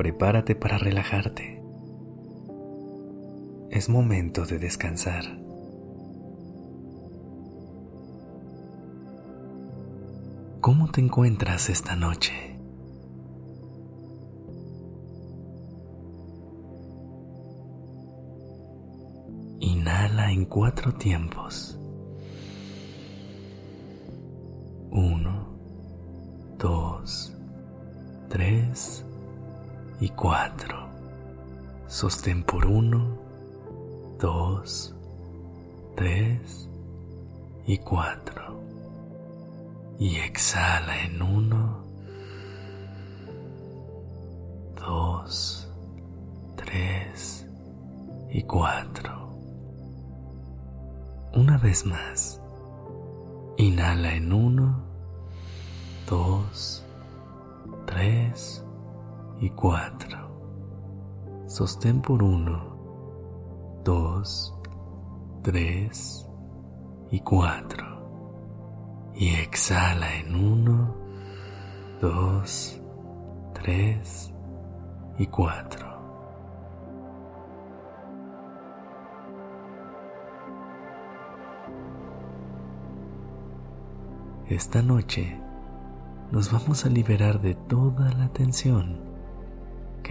Prepárate para relajarte. Es momento de descansar. ¿Cómo te encuentras esta noche? Inhala en cuatro tiempos. Y cuatro. Sostén por uno, dos, tres y cuatro. Y exhala en uno, dos, tres y cuatro. Una vez más. Inhala en uno, dos, tres y cuatro. Sostén por uno, dos, tres y cuatro. Y exhala en uno, dos, tres y cuatro. Esta noche nos vamos a liberar de toda la tensión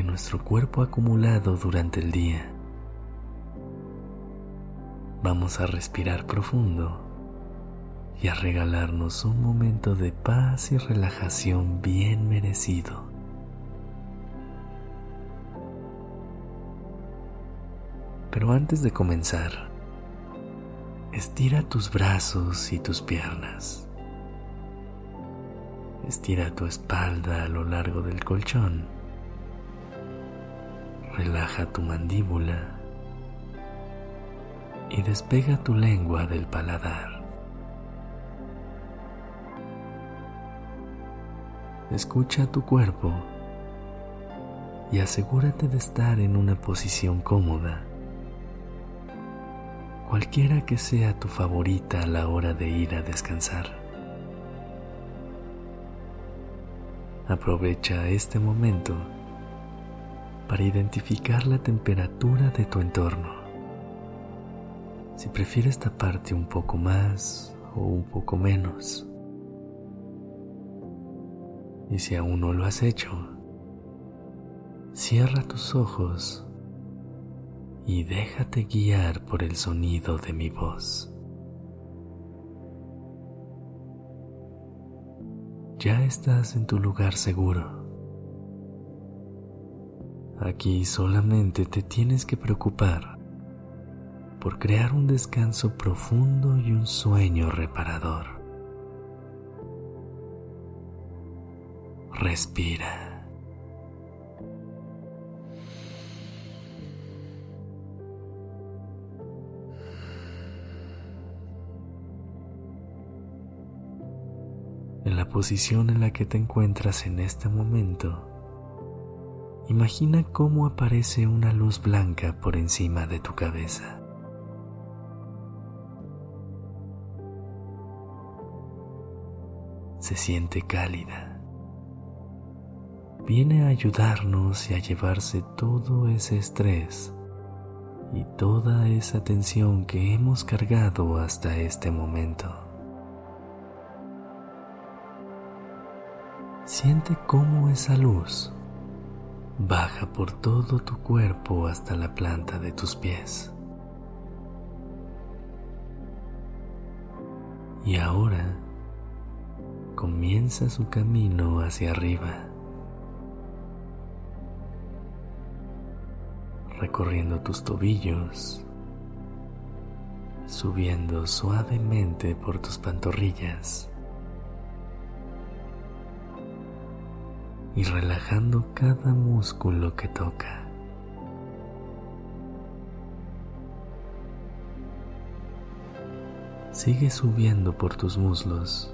nuestro cuerpo acumulado durante el día. Vamos a respirar profundo y a regalarnos un momento de paz y relajación bien merecido. Pero antes de comenzar, estira tus brazos y tus piernas. Estira tu espalda a lo largo del colchón. Relaja tu mandíbula y despega tu lengua del paladar. Escucha tu cuerpo y asegúrate de estar en una posición cómoda, cualquiera que sea tu favorita a la hora de ir a descansar. Aprovecha este momento para identificar la temperatura de tu entorno. Si prefieres taparte un poco más o un poco menos. Y si aún no lo has hecho, cierra tus ojos y déjate guiar por el sonido de mi voz. ya estás en tu lugar seguro. Aquí solamente te tienes que preocupar por crear un descanso profundo y un sueño reparador. Respira. en la posición en la que te encuentras en este momento, imagina cómo aparece una luz blanca por encima de tu cabeza. Se siente cálida. Viene a ayudarnos y a llevarse todo ese estrés y toda esa tensión que hemos cargado hasta este momento. Siente cómo esa luz baja por todo tu cuerpo hasta la planta de tus pies. Y ahora comienza su camino hacia arriba, recorriendo tus tobillos, subiendo suavemente por tus pantorrillas y relajando cada músculo que toca. Sigue subiendo por tus muslos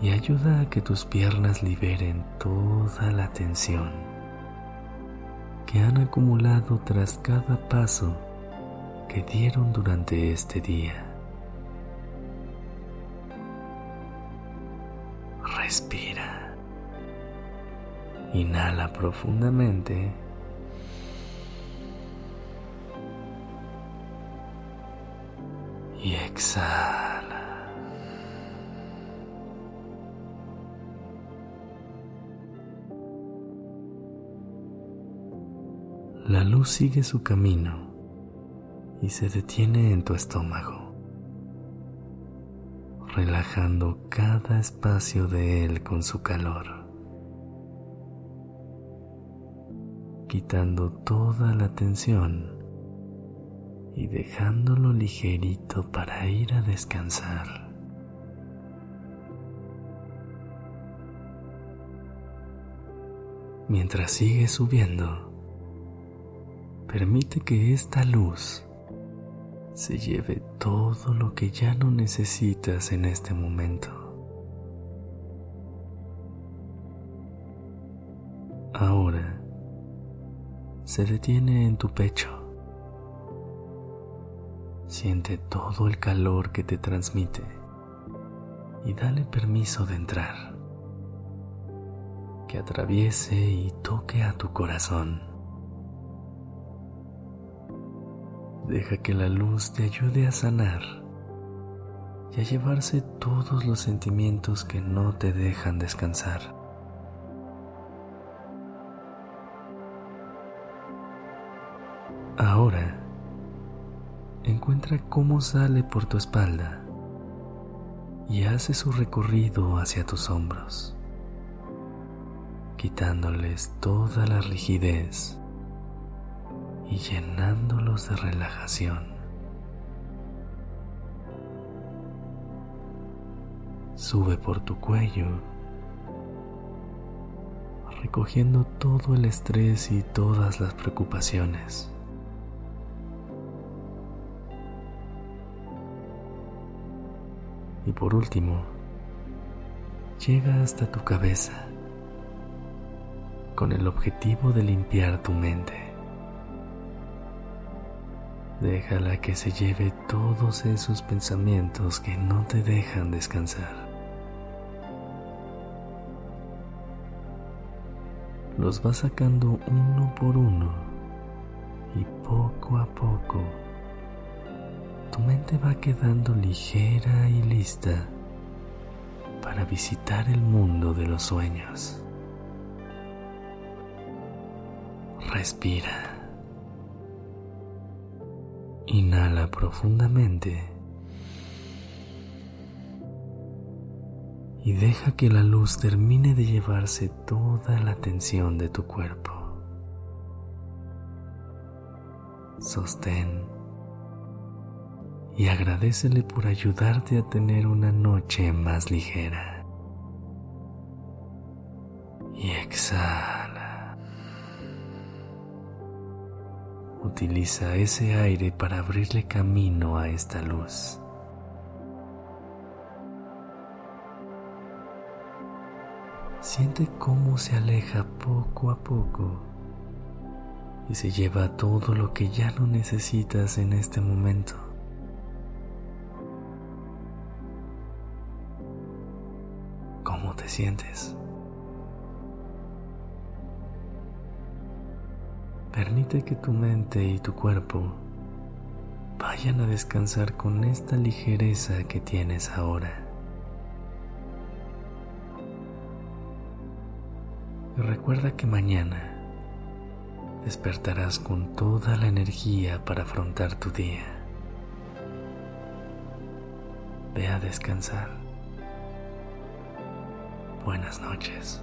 y ayuda a que tus piernas liberen toda la tensión que han acumulado tras cada paso que dieron durante este día. Respira. Inhala profundamente. Y exhala. La luz sigue su camino y se detiene en tu estómago, relajando cada espacio de él con su calor, quitando toda la tensión y dejándolo ligerito para ir a descansar. Mientras sigue subiendo, permite que esta luz se lleve todo lo que ya no necesitas en este momento. Ahora se detiene en tu pecho Siente todo el calor que te transmite y dale permiso de entrar. Que atraviese y toque a tu corazón. Deja que la luz te ayude a sanar y a llevarse todos los sentimientos que no te dejan descansar. Ahora, encuentra cómo sale por tu espalda y hace su recorrido hacia tus hombros, quitándoles toda la rigidez y llenándolos de relajación. Sube por tu cuello, recogiendo todo el estrés y todas las preocupaciones. Y por último, llega hasta tu cabeza con el objetivo de limpiar tu mente. Déjala que se lleve todos esos pensamientos que no te dejan descansar. Los vas sacando uno por uno y poco a poco tu mente va quedando ligera y lista para visitar el mundo de los sueños. Respira. Inhala profundamente y deja que la luz termine de llevarse toda la tensión de tu cuerpo. Sostén y agradecele por ayudarte a tener una noche más ligera. Y exhala. Utiliza ese aire para abrirle camino a esta luz. Siente cómo se aleja poco a poco y se lleva todo lo que ya no necesitas en este momento. sientes. Permite que tu mente y tu cuerpo vayan a descansar con esta ligereza que tienes ahora. Y recuerda que mañana despertarás con toda la energía para afrontar tu día. Ve a descansar. Buenas noches.